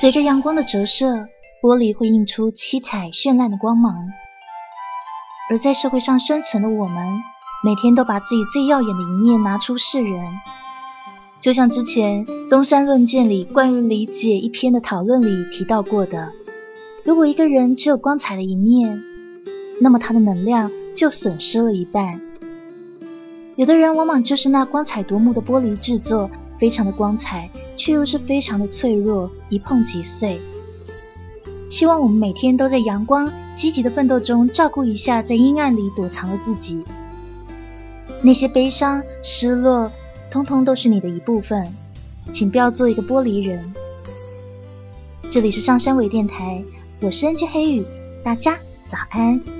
随着阳光的折射，玻璃会映出七彩绚烂的光芒。而在社会上生存的我们，每天都把自己最耀眼的一面拿出示人。就像之前《东山论剑》里关于理解一篇的讨论里提到过的，如果一个人只有光彩的一面，那么他的能量就损失了一半。有的人往往就是那光彩夺目的玻璃制作，非常的光彩，却又是非常的脆弱，一碰即碎。希望我们每天都在阳光、积极的奋斗中，照顾一下在阴暗里躲藏的自己。那些悲伤、失落。通通都是你的一部分，请不要做一个玻璃人。这里是上山尾电台，我是 N J 黑雨，大家早安。